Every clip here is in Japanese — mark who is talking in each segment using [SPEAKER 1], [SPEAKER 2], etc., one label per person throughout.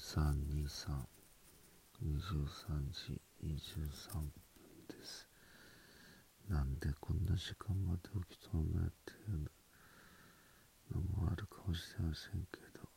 [SPEAKER 1] 2323 23時23分です。なんでこんな時間まで起きとんのやっていうの。もあるかもしれませんけど、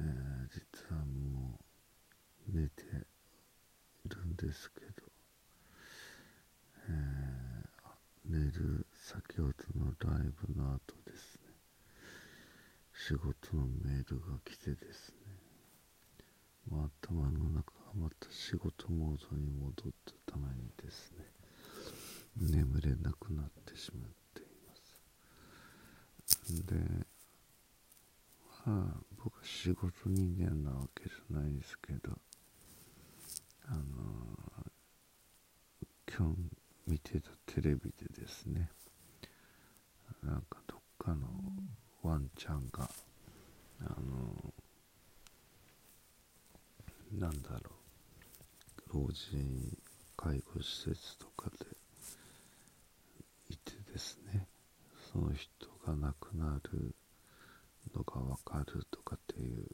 [SPEAKER 1] えー、実はもう寝てるんですけど、えー、寝る先ほどのライブの後ですね。仕事のメールが来てですね。まあ、頭の中がまた仕事モードに戻ったためにですね。眠れなくなってしまっています。でまあ僕は仕事人間なわけじゃないですけどあの今日見てたテレビでですねなんかどっかのワンちゃんがあのなんだろう。老人介護施設とかでいてですね。その人が亡くなるのが分かるとかっていう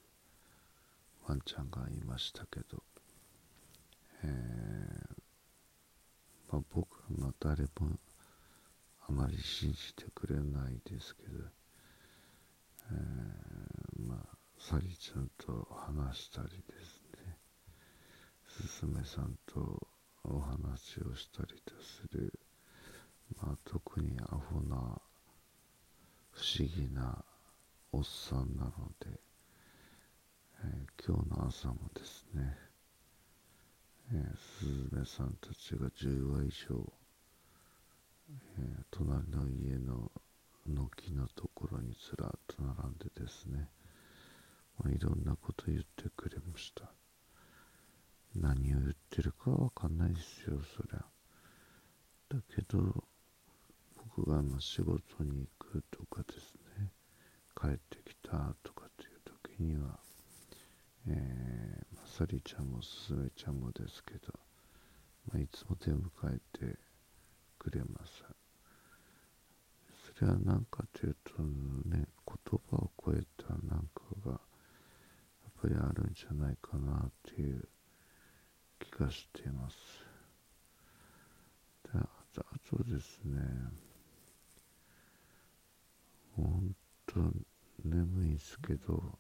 [SPEAKER 1] ワンちゃんがいましたけど、えーまあ、僕は誰もあまり信じてくれないですけど、えー、まあサリちゃんと話したりで娘さんとお話をしたりとする、まあ、特にアホな不思議なおっさんなので、えー、今日の朝もですね、えー、スズメさんたちが10話以上、えー、隣の家の軒のところにずらっと並んでですね、まあ、いろんなこと言ってくれました。何を言ってるかわかんないですよ、そりゃ。だけど、僕がま仕事に行くとかですね、帰ってきたとかっていう時には、えー、まさりちゃんもすすめちゃんもですけど、まあ、いつも出迎えてくれます。それは何かというとね、言葉を超えたなんかが、やっぱりあるんじゃないかなっていう気がしています。であとですね、本当眠いんですけど、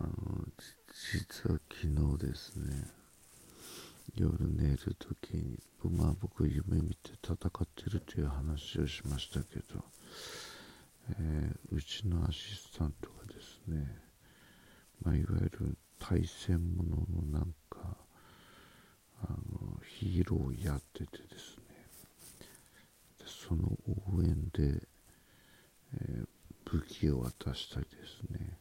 [SPEAKER 1] あの、実は昨日ですね、夜寝るときに、まあ僕夢見て戦ってるという話をしましたけど、えー、うちのアシスタントがですね、まあ、いわゆる対戦もののなんかあのヒーローをやっててですね。その応援で、えー、武器を渡したりですね。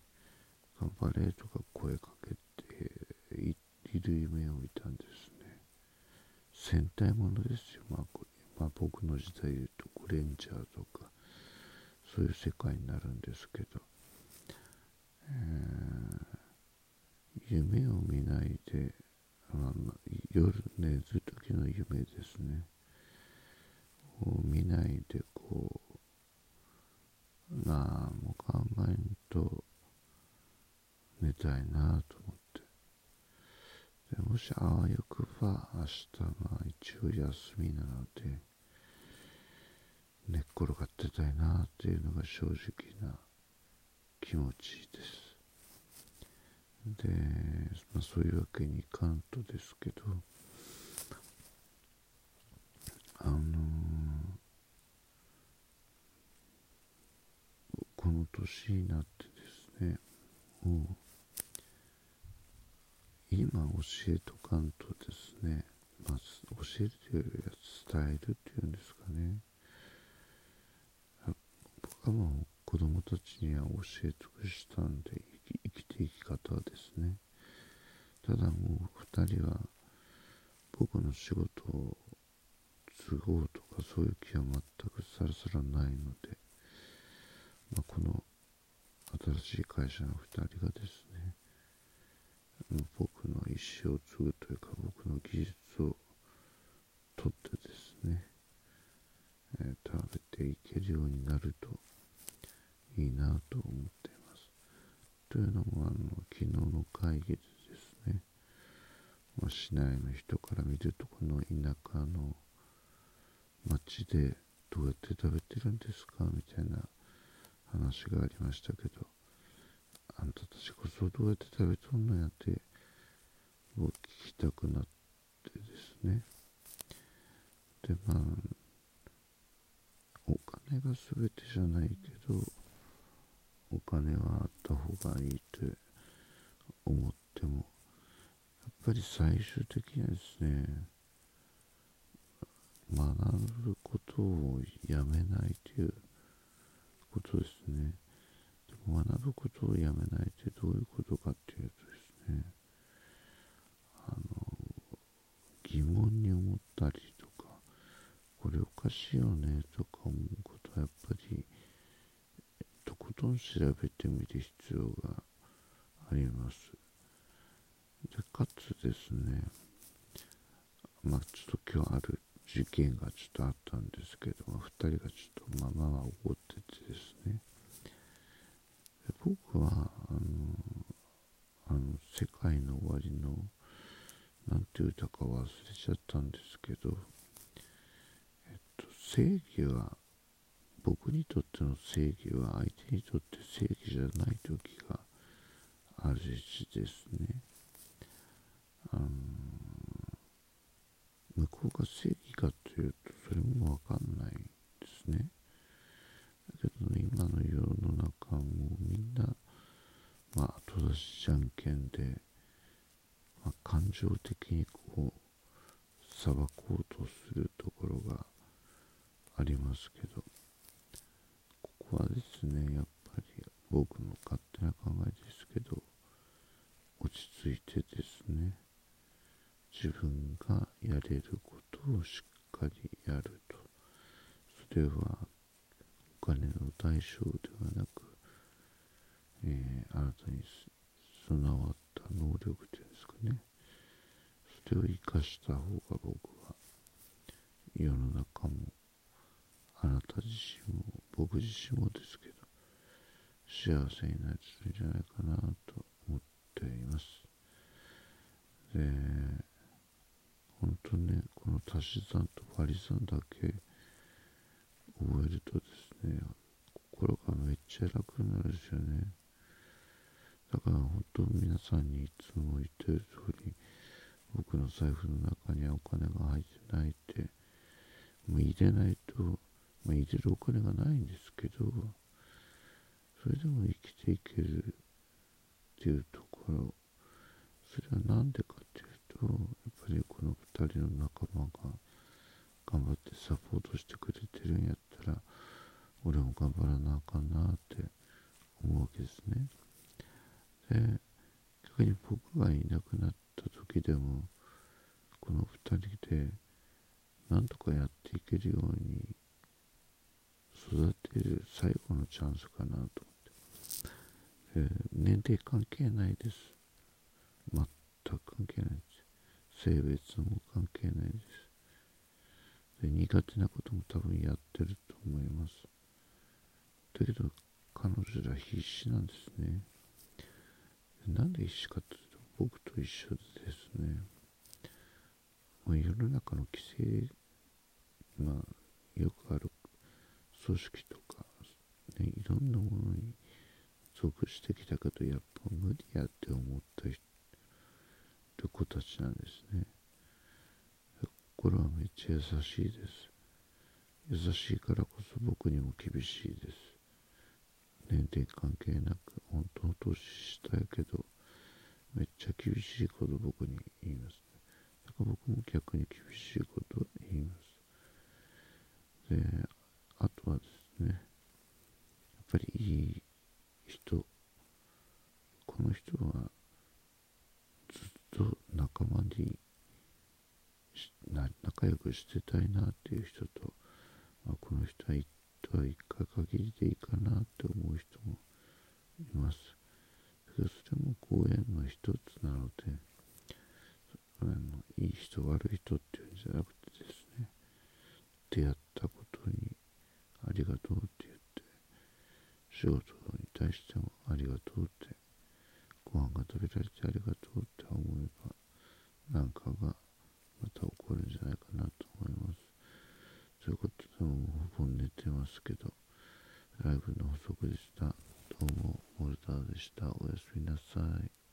[SPEAKER 1] 頑張れとか声かけている夢を見たんですね。戦隊ものですよ、まあ、まあ、僕の時代で言うとグレンジャーとかそういう世界になるんですけど、えー夢を見ないで、あの夜寝る時の夢ですね。を見ないでこう、なあ、も考えんと寝たいなと思って。でもしあわよくば明日は一応休みなので、寝っ転がってたいなっていうのが正直な気持ちです。で、まあ、そういうわけにいかんとですけどあのー、この年になってですねもう今教えとかんとですね、まあ、教えるというよりは伝えるっていうんですかね。僕はもう子供たちには教え尽くしたんで生きていき方ですねただもう2人は僕の仕事を都合とかそういう気は全くさらさらないので、まあ、この新しい会社の2人がですね僕の意思を継ぐというか僕の技術を取ってですね、えー、食べていけるようになるといいなと思って。というのもあの昨日の会議でですね、まあ、市内の人から見るとこの田舎の町でどうやって食べてるんですかみたいな話がありましたけどあんたたちこそどうやって食べとんのやってを聞きたくなってですね。でまあお金が全てじゃないけどお金はあった方がいいと思ってもやっぱり最終的にはですね学ぶことをやめないということですね。でも学ぶことをやめないってどういうことかっていうとですね、あの、疑問に思ったりとか、これおかしいよねとか思うことはやっぱり、とことん調べてみる必要があります。で、かつですね、まあちょっと今日ある事件がちょっとあったんですけども2人がちょっとままま怒っててですね僕はあのあの世界の終わりの何て言うたか忘れちゃったんですけどえっと正義は僕にとっての正義は相手にとって正義じゃない時があるしですねあの向こうが正義かというとそれもわかんないですね。だけど、ね、今の世の中もみんな、まあ、後出しじゃんけんで、まあ、感情的にこう裁こうとするところがありますけどはですね。やっぱり僕の勝手な考えですけど落ち着いてですね自分がやれることをしっかりやると。それはお金の代償ではなく、えー、新たに備わった能力というんですかね。それを生かした方が僕は世の中もあなた自身も僕自身もですけど幸せになれるんじゃないかなと思っています。で本当ねこの足し算と割り算だけ覚えるとですね心がめっちゃ楽になるんですよね。だから本当皆さんにいつも言ってる通り僕の財布の中にはお金が入ってないってもう入れないと、まあ、入れるお金がないんですけどそれでも生きていけるっていうところ。それは何でかっていうとやっぱりこの2人の仲間が頑張ってサポートしてくれてるんやったら俺も頑張らなあかんなって思うわけですね。で逆に僕がいなくなった時でもこの2人でなんとかやっていけるように育てる最後のチャンスかなと思って、えー、年齢関係ないです全く関係ないです性別も関係ないです。で苦手なことも多分やってると思います。だけど彼女ら必死なんですね。なんで必死かというと僕と一緒でですね、まあ、世の中の規制、まあよくある組織とか、ね、いろんなものに属してきたけどやっぱ無理やって思った人る子たちなんですね。心はめっちゃ優しいです。優しいからこそ僕にも厳しいです。年齢関係なく本当の年下やけどめっちゃ厳しいこと僕に言いますね。だから僕も逆に厳しいことを言いますであとはですねやっぱりいい人この人はと仲間に仲良くしてたいなっていう人と、まあ、この人は一とは一回限りでいいかなって思う人もいます。それも公演の一つなのであのいい人悪い人っていうんじゃなくてですね出会ったことにありがとうって言って仕事に対してもありがとうってご飯が食べられてありがとうって思えばなんかがまたこるんじゃないかなと思います。ということでもうほぼ寝てますけどライブの補足でした。どうもモルターでした。おやすみなさい。